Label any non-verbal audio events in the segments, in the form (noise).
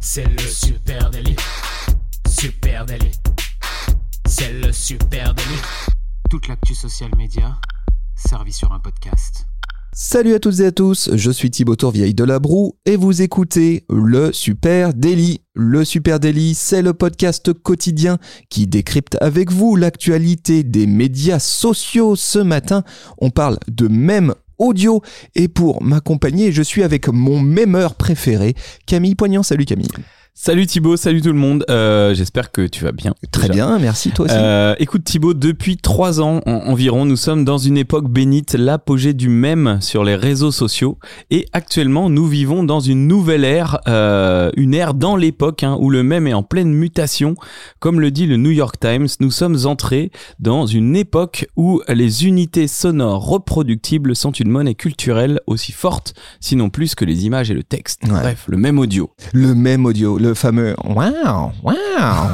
C'est le super délit. Super délit. C'est le super délit. Toute l'actu social média servie sur un podcast. Salut à toutes et à tous, je suis Thibaut Tourvieille de la Broue et vous écoutez le Super Daily. Le Super Daily, c'est le podcast quotidien qui décrypte avec vous l'actualité des médias sociaux. Ce matin, on parle de mèmes audio et pour m'accompagner, je suis avec mon mémeur préféré, Camille Poignant. Salut Camille. Salut Thibaut, salut tout le monde. Euh, J'espère que tu vas bien. Très déjà. bien, merci toi aussi. Euh, écoute Thibaut, depuis trois ans en- environ, nous sommes dans une époque bénite, l'apogée du mème sur les réseaux sociaux. Et actuellement, nous vivons dans une nouvelle ère, euh, une ère dans l'époque hein, où le mème est en pleine mutation. Comme le dit le New York Times, nous sommes entrés dans une époque où les unités sonores reproductibles sont une monnaie culturelle aussi forte, sinon plus que les images et le texte. Ouais. Bref, le même audio. le même audio, le fameux wow, wow,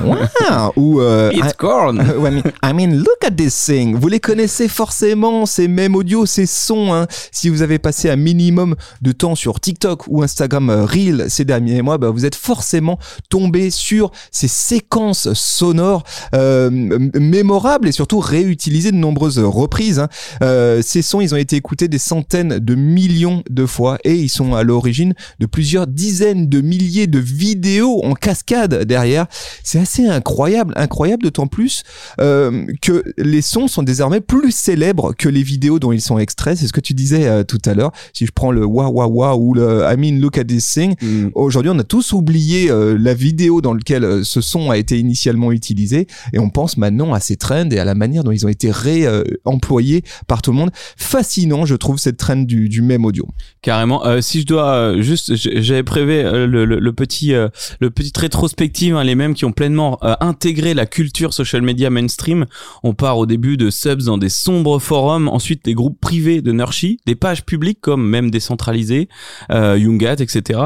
wow, (laughs) ou euh, It's corn. Euh, (laughs) ouais, mais, I mean, look at this thing. Vous les connaissez forcément, ces mêmes audios, ces sons. Hein. Si vous avez passé un minimum de temps sur TikTok ou Instagram euh, Reel ces derniers mois, bah, vous êtes forcément tombé sur ces séquences sonores euh, mémorables et surtout réutilisées de nombreuses reprises. hein. Euh, ces sons, ils ont été écoutés des centaines de millions de fois et ils sont à l'origine de plusieurs dizaines de milliers de vidéos en cascade derrière. C'est assez incroyable, incroyable d'autant plus euh, que les sons sont désormais plus célèbres que les vidéos dont ils sont extraits. C'est ce que tu disais euh, tout à l'heure. Si je prends le wa wa wa ou le I mean look at this thing, Mm. Aujourd'hui, on a tous oublié euh, la vidéo dans laquelle euh, ce son a été initialement utilisé et on pense maintenant à ces trends et à la manière dont ils ont été réemployés par tout le monde. Fascinant, je trouve, cette trend du, du même audio. Carrément. Euh, si je dois euh, juste, j'avais prévu le, le, le petit, euh, le petite rétrospective, hein, les mêmes qui ont pleinement euh, intégré la culture social media mainstream. On part au début de subs dans des sombres forums, ensuite des groupes privés de Nurshi, des pages publiques comme même décentralisées, euh, Youngat, etc.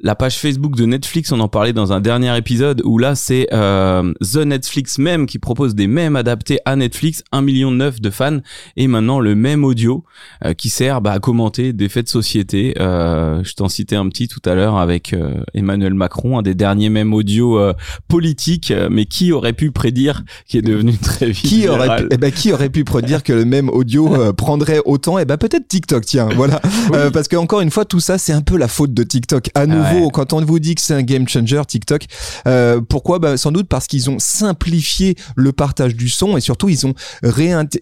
La page Facebook de Netflix, on en parlait dans un dernier épisode où là c'est euh, The Netflix même qui propose des mèmes adaptés à Netflix, 1 million neuf de fans et maintenant le même audio euh, qui sert bah, à commenter des faits de société. Euh, je t'en citais un petit tout à l'heure avec euh, Emmanuel Macron, un des derniers mêmes audio euh, politiques, euh, mais qui aurait pu prédire qui est devenu (laughs) très vite Qui aurait, pu, eh ben, qui aurait pu prédire que le même audio euh, prendrait autant? Eh ben, peut-être TikTok, tiens, (laughs) voilà. Euh, parce que encore une fois, tout ça, c'est un peu la faute de TikTok. À nouveau, Ouais. quand on vous dit que c'est un game changer, TikTok, euh, pourquoi? Bah, Sans doute parce qu'ils ont simplifié le partage du son et surtout, ils ont,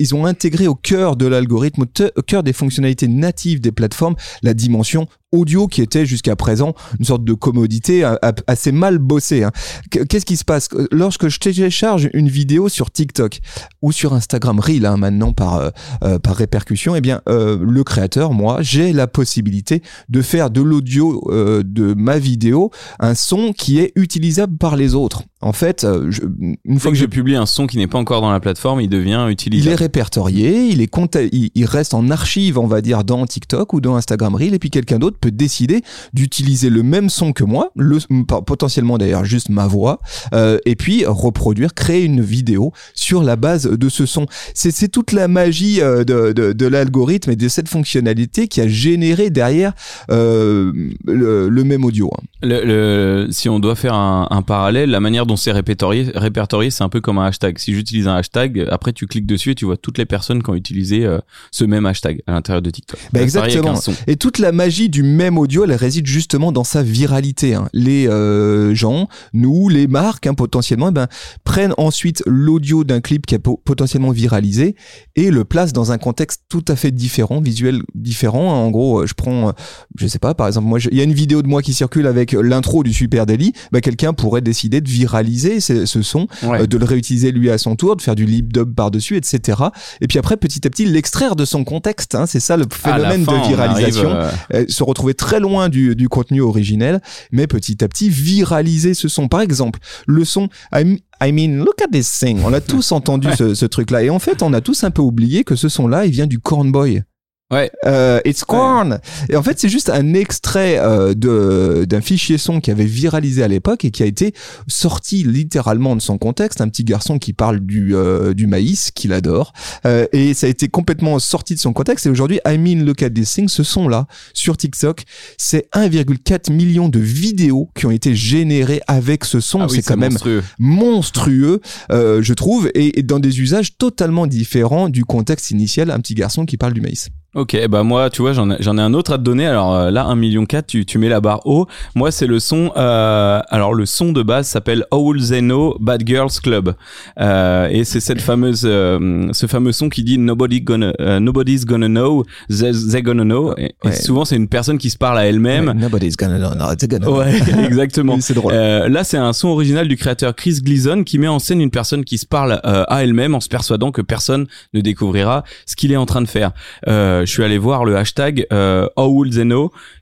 ils ont intégré au cœur de l'algorithme, au cœur des fonctionnalités natives des plateformes, la dimension audio qui était jusqu'à présent une sorte de commodité assez mal bossée. hein. Qu- Qu'est-ce qui se passe? Lorsque je télécharge une vidéo sur TikTok ou sur Instagram Reel hein, maintenant par euh, euh, par répercussion Eh bien, euh, le créateur, moi, j'ai la possibilité de faire de l'audio euh, de ma vidéo un son qui est utilisable par les autres. En fait, je- une fois que je je publie un son qui n'est pas encore dans la plateforme, il devient il est utilisable. répertorié, il est il, il reste en archive, on va dire, dans TikTok ou dans Instagram Reel, et puis quelqu'un d'autre peut décider d'utiliser le même son que moi, le, potentiellement d'ailleurs juste ma voix, euh, et puis reproduire, créer une vidéo sur la base de ce son. C'est toute la magie euh, de, de, de l'algorithme et de cette fonctionnalité qui a généré derrière euh, le, le même audio. hein. Le, le- si on doit faire un, un parallèle, la manière dont c'est répertorié, répertorié c'est un peu comme un hashtag. Si j'utilise un hashtag, après tu cliques dessus et tu vois toutes les personnes qui ont utilisé euh, ce même hashtag à l'intérieur de TikTok. Bah, exactement. Et toute la magie du même audio, elle réside justement dans sa viralité. hein. Les euh, gens, nous, les marques, hein, potentiellement, eh ben, prennent ensuite l'audio d'un clip qui est po- potentiellement viralisé et le placent dans un contexte tout à fait différent, visuel différent. En gros, euh, je prends, euh, je sais pas, par exemple, moi, il y a une vidéo de moi qui circule avec l'intro du Super Daily. Bah, quelqu'un pourrait décider de viraliser ce, ce son Ouais. euh, de le réutiliser lui à son tour, de faire du lip dub par-dessus, etc. Et puis après, petit à petit, l'extraire de son contexte. hein, c'est ça le la phénomène fin, de on viralisation. euh, Euh, se retrouver très loin du, du contenu originel, mais petit à petit viraliser ce son. Par exemple, le son I, I mean, look at this thing. On a tous (laughs) entendu ce, ce truc-là. Et en fait, on a tous un peu oublié que ce son-là, il vient du Corn Boy. Ouais. Euh, It's Corn. Et en fait, c'est juste un extrait euh, de d'un fichier son qui avait viralisé à l'époque et qui a été sorti littéralement de son contexte. Un petit garçon qui parle du euh, du maïs qu'il adore Euh, et ça a été complètement sorti de son contexte. Et aujourd'hui, I mean look at this thing, ce son là sur TikTok, c'est 1,4 million de vidéos qui ont été générées avec ce son. Ah oui, c'est quand même monstrueux. euh, je trouve, et, et dans des usages totalement différents du contexte initial. Un petit garçon qui parle du maïs. Ok, bah moi, tu vois, j'en ai, un autre à te donner. Alors euh, là, 1 million 4, tu, tu mets la barre haut. Moi, c'est le son. Euh, alors le son de base s'appelle They Know Bad Girls Club, euh, et c'est cette fameuse, euh, ce fameux son qui dit Nobody gonna, euh, Nobody's gonna know, they, they gonna know. Et, souvent, c'est une personne qui se parle à elle-même. Nobody's gonna know. No, they're gonna know. Ouais, (laughs) exactement. Oui, c'est drôle. Euh, là, c'est un son original du créateur Chris Gleason qui met en scène une personne qui se parle euh, à elle-même en se persuadant que personne ne découvrira ce qu'il est en train de faire. Euh, je suis allé voir le hashtag euh, How Will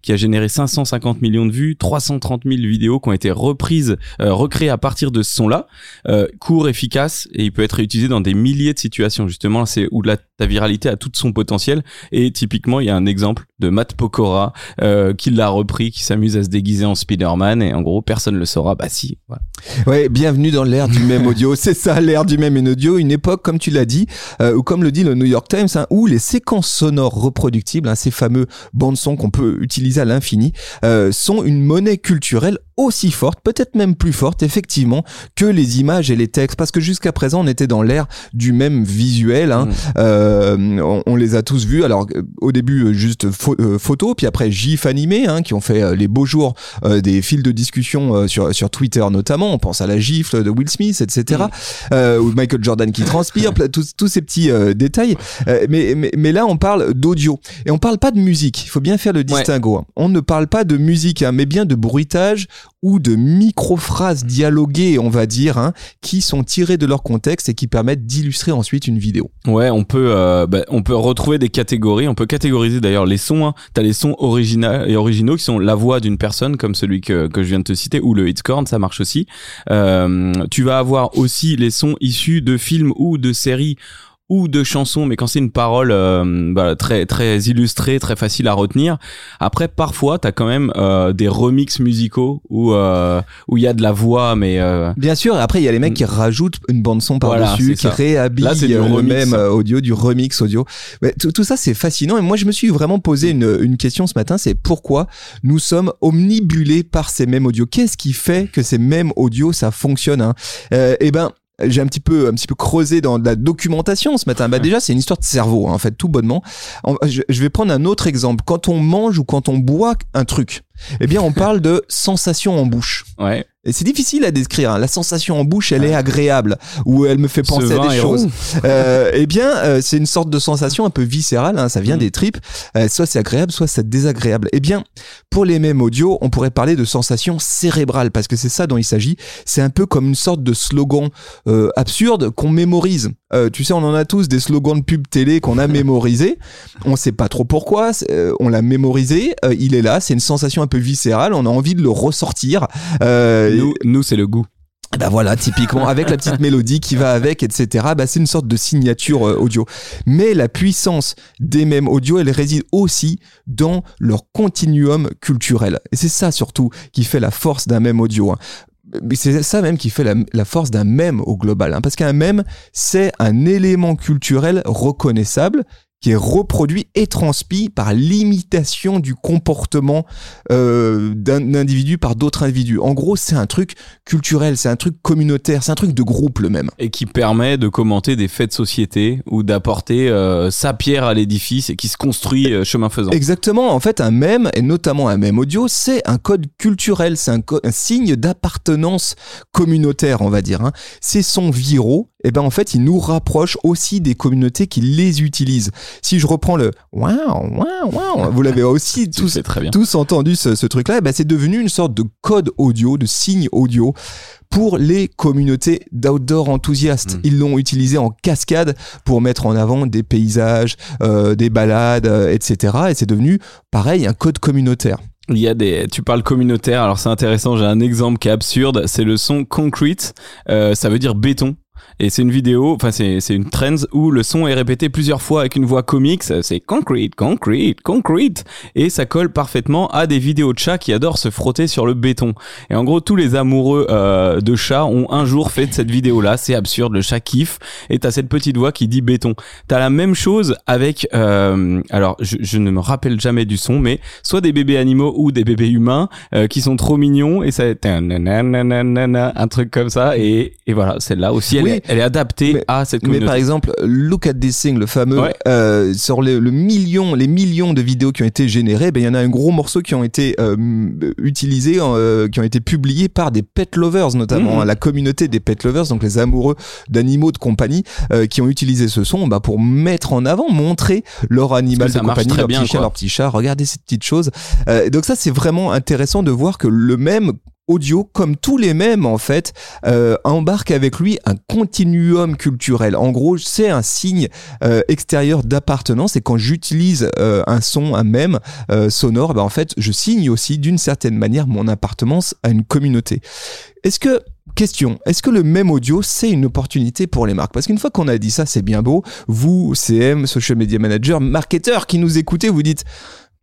qui a généré 550 millions de vues, 330 000 vidéos qui ont été reprises, euh, recréées à partir de ce son-là. Euh, court, efficace et il peut être réutilisé dans des milliers de situations. Justement, c'est où la, ta viralité a tout son potentiel. Et typiquement, il y a un exemple de Matt Pokora euh, qui l'a repris, qui s'amuse à se déguiser en Spider-Man et en gros personne le saura. Bah si. Voilà. Ouais, bienvenue dans l'ère du même audio. (laughs) C'est ça, l'ère du même audio. Une époque, comme tu l'as dit, euh, ou comme le dit le New York Times, hein, où les séquences sonores reproductibles, hein, ces fameux bandes son qu'on peut utiliser à l'infini, euh, sont une monnaie culturelle aussi forte, peut-être même plus forte, effectivement, que les images et les textes. Parce que jusqu'à présent, on était dans l'ère du même visuel. Hein. Mm. Euh, on, on les a tous vus. Alors, au début, euh, juste euh, photos, puis après GIF animés, hein, qui ont fait les beaux jours des fils de discussion sur, sur Twitter notamment. On pense à la gifle de Will Smith, etc. Euh, ou Michael Jordan qui transpire, (laughs) tous, tous ces petits détails. Mais, mais, mais là, on parle d'audio. Et on parle pas de musique. Il faut bien faire le distinguo. hein. On ne parle pas de musique, hein, mais bien de bruitage ou de micro-phrases dialoguées, on va dire, hein, qui sont tirées de leur contexte et qui permettent d'illustrer ensuite une vidéo. Ouais, on peut, euh, bah, on peut retrouver des catégories. On peut catégoriser d'ailleurs les sons. Hein. T'as les sons originaux qui sont la voix d'une personne, comme celui que, que je viens de te citer, ou le Hitscorn, ça marche aussi. Euh, tu vas avoir aussi les sons issus de films ou de séries ou de chansons, mais quand c'est une parole euh, bah, très très illustrée, très facile à retenir. Après, parfois, t'as quand même euh, des remixes musicaux où euh, où il y a de la voix, mais euh, Bien sûr, après il y a les mecs qui rajoutent une bande son Voilà, par-dessus, qui ça. réhabillent Là, du euh, le remix. même audio, du remix audio. Tout, tout ça c'est fascinant et moi je me suis vraiment posé une, une question ce matin, c'est pourquoi nous sommes omnibulés par ces mêmes audios? Qu'est-ce qui fait que ces mêmes audios ça fonctionne hein? Euh, Eh ben j'ai un petit peu un petit peu creusé dans de la documentation ce matin. Bah déjà c'est une histoire de cerveau hein, en fait tout bonnement. En- je, je vais prendre un autre exemple. Quand on mange ou quand on boit un truc, eh bien on parle de sensation en bouche. ouais. Et c'est difficile à décrire. hein. La sensation en bouche, elle est agréable, ou elle me fait penser à des choses. Euh, eh bien, euh, c'est une sorte de sensation un peu viscérale. hein, ça vient Mm. des tripes. Euh, soit c'est agréable, soit c'est désagréable. Eh bien, pour les mêmes audios, on pourrait parler de sensation cérébrale, parce que c'est ça dont il s'agit. C'est un peu comme une sorte de slogan euh, absurde qu'on mémorise. Tu sais, on en a tous des slogans de pub télé qu'on a (laughs) mémorisés. On sait pas trop pourquoi. on l'a mémorisé. il est là. C'est une sensation un peu viscérale. On a envie de le ressortir. Euh, Nous, nous c'est le goût. bah voilà, typiquement, avec la petite mélodie qui va avec, etc. Bah c'est une sorte de signature euh, audio. Mais la puissance des mêmes audios, elle réside aussi dans leur continuum culturel. Et c'est ça surtout qui fait la force d'un même audio. hein. C'est ça même qui fait la, la force d'un même au global. hein. Parce qu'un même, c'est un élément culturel reconnaissable qui est reproduit et transmis par l'imitation du comportement euh, d'un individu par d'autres individus. En gros, c'est un truc culturel, c'est un truc communautaire, c'est un truc de groupe le même. et qui permet de commenter des faits de société ou d'apporter euh, sa pierre à l'édifice et qui se construit euh, chemin faisant. Exactement, en fait, un mème, et notamment un mème audio, c'est un code culturel, c'est un, signe d'appartenance communautaire, on va dire. hein. Ces sons viraux, et ben en fait, ils nous rapprochent aussi des communautés qui les utilisent. Si je reprends le waouh, waouh, waouh, vous l'avez (laughs) aussi tous sais très bien. tous entendu ce, ce truc-là, eh ben, c'est devenu une sorte de code audio, de signe audio pour les communautés d'outdoor enthousiastes. Mm. Ils l'ont utilisé en cascade pour mettre en avant des paysages, euh, des balades, euh, etc. Et c'est devenu, pareil, un code communautaire. Il y a des, tu parles communautaire, alors c'est intéressant, j'ai un exemple qui est absurde, c'est le son concrete, euh, ça veut dire béton. Et c'est une vidéo, enfin c'est c'est une trend où le son est répété plusieurs fois avec une voix comique. C'est concrete, concrete, concrete, et ça colle parfaitement à des vidéos de chats qui adorent se frotter sur le béton. Et en gros, tous les amoureux euh, de chats ont un jour fait de cette vidéo-là. C'est absurde, le chat kiffe. Et t'as cette petite voix qui dit béton. T'as la même chose avec, euh, alors je, je ne me rappelle jamais du son, mais soit des bébés animaux ou des bébés humains euh, qui sont trop mignons et ça, un truc comme ça. Et, et voilà, celle-là aussi, elle, Oui. est, elle est adaptée Mais- à cette Mais communauté. par exemple, Look at This Thing, le fameux, Ouais. euh, sur le, le million, les millions de vidéos qui ont été générées, ben il y en a un gros morceau qui ont été euh, utilisés, euh, qui ont été publiés par des pet lovers notamment, Mhm. hein, la communauté des pet lovers, donc les amoureux d'animaux de compagnie, euh, qui ont utilisé ce son bah, pour mettre en avant, montrer leur animal de compagnie, leur bien, petit chien, leur petit chat. Regardez ces petites choses. Euh, donc ça, c'est vraiment intéressant de voir que le même audio, comme tous les mêmes en fait, euh, embarque avec lui un continuum culturel. En gros, c'est un signe euh, extérieur d'appartenance et quand j'utilise euh, un son, un mème euh, sonore, ben, en fait, je signe aussi d'une certaine manière mon appartenance à une communauté. Est-ce que Question, est-ce que le même audio, c'est une opportunité pour les marques? Parce qu'une fois qu'on a dit ça, c'est bien beau. Vous, CM, Social Media Manager, marketeur qui nous écoutez, vous dites,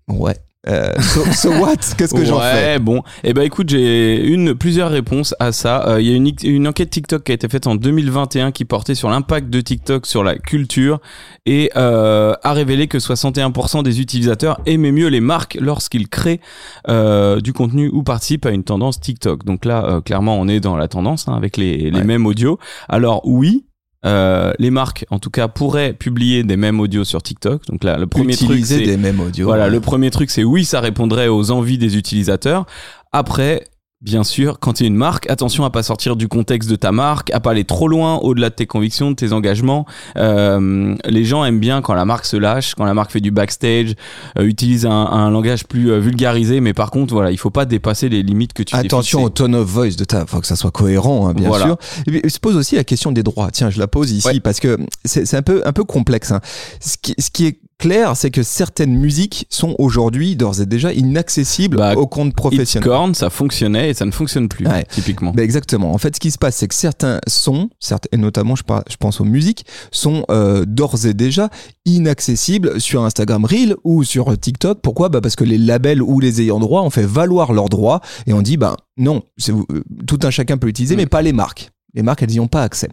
ouais, euh, so, so what? Qu'est-ce que j'en fais? bon. Eh ben, écoute, j'ai une plusieurs réponses à ça. Euh, Il y a une, une enquête TikTok qui a été faite en 2021 qui portait sur l'impact de TikTok sur la culture et euh, a révélé que 61% des utilisateurs aimaient mieux les marques lorsqu'ils créent euh, du contenu ou participent à une tendance TikTok. Donc là, euh, clairement, on est dans la tendance hein, avec les, les Ouais. mêmes audios. Alors oui. Euh, les marques, en tout cas, pourraient publier des mêmes audios sur TikTok. Donc là, le premier truc, Utiliser c'est des mêmes audios. voilà, le premier truc, c'est oui, ça répondrait aux envies des utilisateurs. Après, bien sûr, quand tu es une marque, attention à pas sortir du contexte de ta marque, à pas aller trop loin au-delà de tes convictions, de tes engagements. Euh, les gens aiment bien quand la marque se lâche, quand la marque fait du backstage, euh, utilise un, un langage plus euh, vulgarisé. Mais par contre, voilà, il faut pas dépasser les limites que tu Attention au tone of voice de ta, faut que ça soit cohérent, hein, bien Voilà. sûr. Et se pose aussi la question des droits. Tiens, je la pose ici Ouais. parce que c'est c'est un peu, un peu complexe. hein. Ce, qui, ce qui est clair, c'est que certaines musiques sont aujourd'hui d'ores et déjà inaccessibles Bah, aux comptes professionnels. Corn, ça fonctionnait et ça ne fonctionne plus, Ouais. typiquement. Ben exactement. En fait, ce qui se passe, c'est que certains sons, certes, et notamment je, par- je pense aux musiques, sont euh, d'ores et déjà inaccessibles sur Instagram Reel ou sur TikTok. Pourquoi? Bah Parce que les labels ou les ayants droit ont fait valoir leurs droits et on dit bah non, euh, tout un chacun peut l'utiliser, Mm. mais pas les marques. Les marques, elles n'y ont pas accès.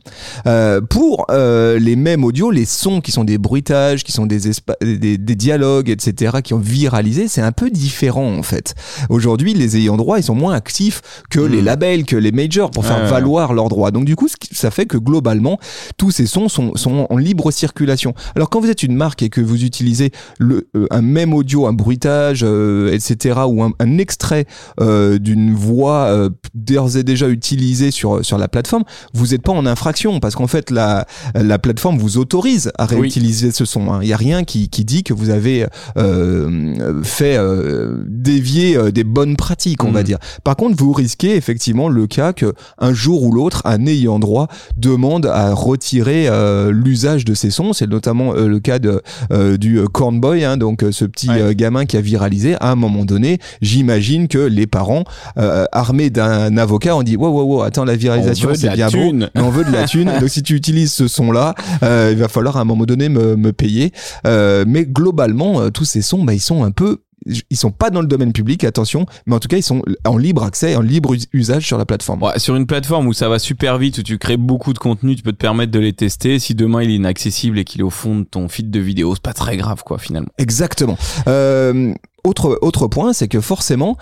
Euh, pour euh, les mêmes audios, les sons qui sont des bruitages, qui sont des, des, des dialogues, etc., qui ont viralisé, c'est un peu différent en fait. Aujourd'hui, les ayants droit, ils sont moins actifs que les labels, que les majors pour faire Ouais, ouais. valoir leurs droits. Donc du coup, ça fait que globalement, tous ces sons sont, sont en libre circulation. Alors quand vous êtes une marque et que vous utilisez le, euh, un même audio, un bruitage, euh, etc., ou un, un extrait euh, d'une voix euh, d'ores et déjà utilisée sur, sur la plateforme, vous n'êtes pas en infraction parce qu'en fait, la, la plateforme vous autorise à Oui. réutiliser ce son. hein. Il n'y a rien qui, qui dit que vous avez euh, fait euh, dévier euh, des bonnes pratiques, on va Mhm. dire. Par contre, vous risquez effectivement le cas que un jour ou l'autre, un ayant droit demande à retirer euh, l'usage de ces sons. C'est notamment euh, le cas de, euh, du euh, Corn Boy, hein, donc ce petit Ouais. gamin qui a viralisé. À un moment donné, j'imagine que les parents, euh, armés d'un avocat, ont dit wow, wow, wow, attends, la viralisation, c'est la bien beau, thune. mais on veut de la thune. (laughs) Donc si tu utilises ce son-là, euh, il va falloir à un moment donné me, me payer. Euh, mais globalement, euh, tous ces sons, bah, ils sont un peu ils sont pas dans le domaine public, attention, mais en tout cas, ils sont en libre accès, en libre us- usage sur la plateforme. Ouais, sur une plateforme où ça va super vite, où tu crées beaucoup de contenu, tu peux te permettre de les tester. Si demain il est inaccessible et qu'il est au fond de ton feed de vidéos, c'est pas très grave, quoi, finalement. Exactement. Euh, autre, autre point, c'est que forcément,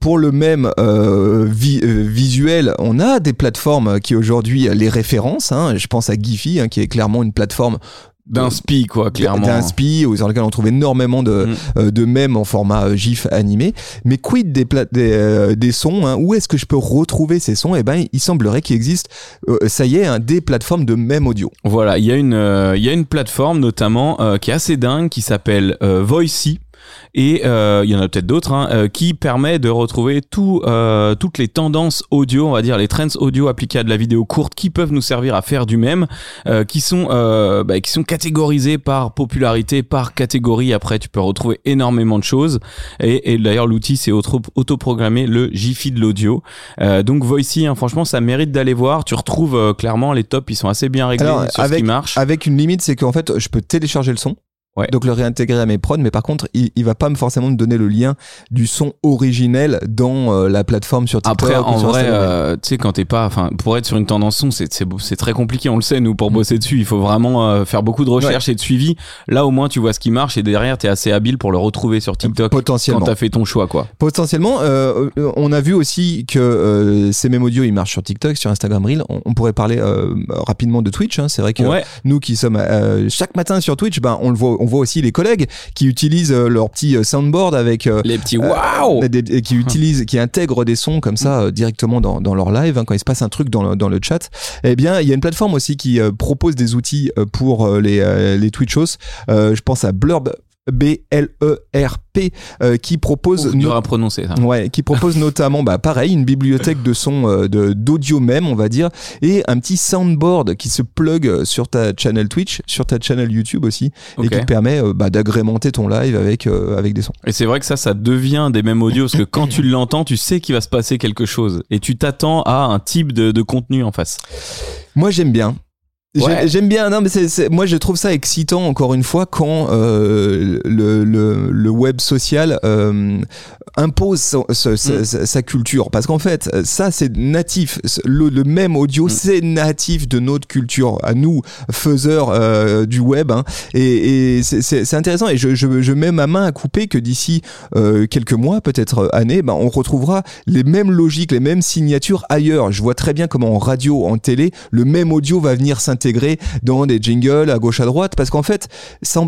pour le même euh, vi- euh, visuel, on a des plateformes qui aujourd'hui les référencent. hein. Je pense à Giphy, hein, qui est clairement une plateforme D'un spi, quoi, clairement. d'un spi où- sur lequel on trouve énormément de, Mm. euh, de mèmes en format euh, GIF animé. Mais quid des, pla- des, euh, des sons hein, Où est-ce que je peux retrouver ces sons? Eh ben, il semblerait qu'il existe, euh, ça y est, hein, des plateformes de mèmes audio. Voilà, il y a une, euh, il y a une plateforme notamment euh, qui est assez dingue, qui s'appelle euh, Voicy. Et euh, il y en a peut-être d'autres hein, euh, qui permet de retrouver tout, euh, toutes les tendances audio, on va dire les trends audio appliquées à de la vidéo courte qui peuvent nous servir à faire du même, euh, qui sont euh, bah, qui sont catégorisés par popularité, par catégorie. Après, tu peux retrouver énormément de choses. Et, et d'ailleurs, l'outil c'est auto- autoprogrammé le Jiffy de l'audio. Euh, donc Voicy, hein, franchement, ça mérite d'aller voir. Tu retrouves euh, clairement les tops, ils sont assez bien réglés Alors, sur ce qui marche. Avec une limite, c'est qu'en fait, je peux télécharger le son. Ouais. Donc le réintégrer à mes prods, mais par contre, il, il va pas me forcément me donner le lien du son originel dans euh, la plateforme sur TikTok. Après, en vrai, euh, tu sais, quand t'es pas, enfin, pour être sur une tendance son, c'est c'est très compliqué. On le sait, nous, Mm. pour bosser dessus, il faut vraiment euh, faire beaucoup de recherches et de suivi. Là, au moins, tu vois ce qui marche et derrière, t'es assez habile pour le retrouver sur TikTok quand potentiellement. t'as fait ton choix, quoi. Potentiellement, euh, euh, on a vu aussi que euh, ces mêmes audios, ils marchent sur TikTok, sur Instagram Reel. On, on pourrait parler euh, rapidement de Twitch. hein. C'est vrai que Ouais. nous qui sommes euh, chaque matin sur Twitch, ben on le voit, on voit aussi les collègues qui utilisent euh, leur petit euh, soundboard avec euh, Les petits waouh. des- qui utilisent, qui intègrent des sons comme ça euh, directement dans, dans leur live hein, quand il se passe un truc dans le, dans le chat. Eh bien, il y a une plateforme aussi qui euh, propose des outils pour euh, les euh, les Twitchos. Euh, je pense à Blurb B L E R P euh, qui propose Ouf, à prononcer. Ça. Ouais, qui propose (laughs) notamment, bah, pareil, une bibliothèque de sons euh, de d'audio même, on va dire, et un petit soundboard qui se plug sur ta channel Twitch, sur ta channel YouTube aussi, et qui te permet euh, bah, d'agrémenter ton live avec euh, avec des sons. Et c'est vrai que ça, ça devient des mêmes audios parce que quand tu l'entends, tu sais qu'il va se passer quelque chose et tu t'attends à un type de, de contenu en face. Moi, j'aime bien. Ouais. J'aime bien, non mais c'est, c'est- moi je trouve ça excitant encore une fois quand euh, le, le, le web social euh, impose ce- Mm. sa, sa culture parce qu'en fait ça c'est natif, le, le même audio Mm. c'est natif de notre culture à nous faiseurs euh, du web hein. et, et c'est, intéressant et je, je, je mets ma main à couper que d'ici euh, quelques mois peut-être euh, années ben, on retrouvera les mêmes logiques, les mêmes signatures ailleurs. Je vois très bien comment en radio, en télé, le même audio va venir s'intégrer dans des jingles à gauche à droite parce qu'en fait,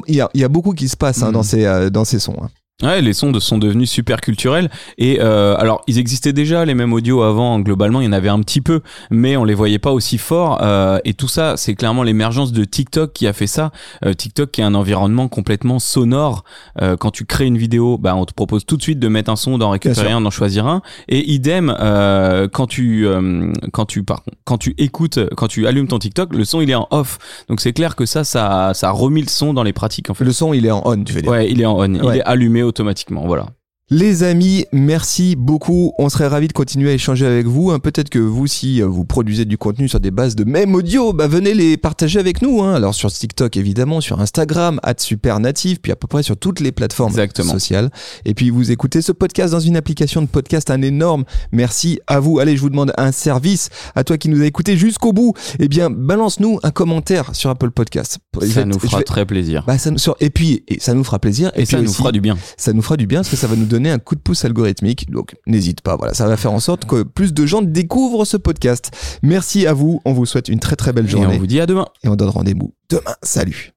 il y a, il y a beaucoup qui se passe hein, Mhm. dans, ces, euh, dans ces sons. hein. Ouais, les sons de- sont devenus super culturels. Et euh, alors ils existaient déjà les mêmes audios avant globalement il y en avait un petit peu mais on les voyait pas aussi forts euh, et tout ça c'est clairement l'émergence de TikTok qui a fait ça. Euh, TikTok qui est un environnement complètement sonore. Euh, quand tu crées une vidéo bah on te propose tout de suite de mettre un son d'en récupérer un d'en choisir un. Et idem euh, quand tu euh, quand tu par contre, quand tu écoutes quand tu allumes ton TikTok le son il est en off. Donc c'est clair que ça ça ça remis le son dans les pratiques en fait. Le son, il est en on, tu veux dire. ouais il est en on. Il est allumé automatiquement voilà Les amis, merci beaucoup. On serait ravis de continuer à échanger avec vous. hein. Peut-être que vous, si euh, vous produisez du contenu sur des bases de même audio, bah venez les partager avec nous. hein. Alors sur TikTok évidemment, sur Instagram, @supernative, puis à peu près sur toutes les plateformes Exactement. sociales. Et puis vous écoutez ce podcast dans une application de podcast, un énorme merci à vous. Allez, je vous demande un service à toi qui nous a écouté jusqu'au bout. Eh bien, balance-nous un commentaire sur Apple Podcast. Je ça nous fera vais- très plaisir bah, ça nous sur- et puis et ça nous fera plaisir et, puis ça nous fera du bien. ça nous fera du bien parce que ça va nous donner un coup de pouce algorithmique. Donc n'hésite pas, voilà, ça va faire en sorte que plus de gens découvrent ce podcast. Merci à vous, on vous souhaite une très très belle Et on journée vous dit à demain. et on donne rendez-vous demain. Salut.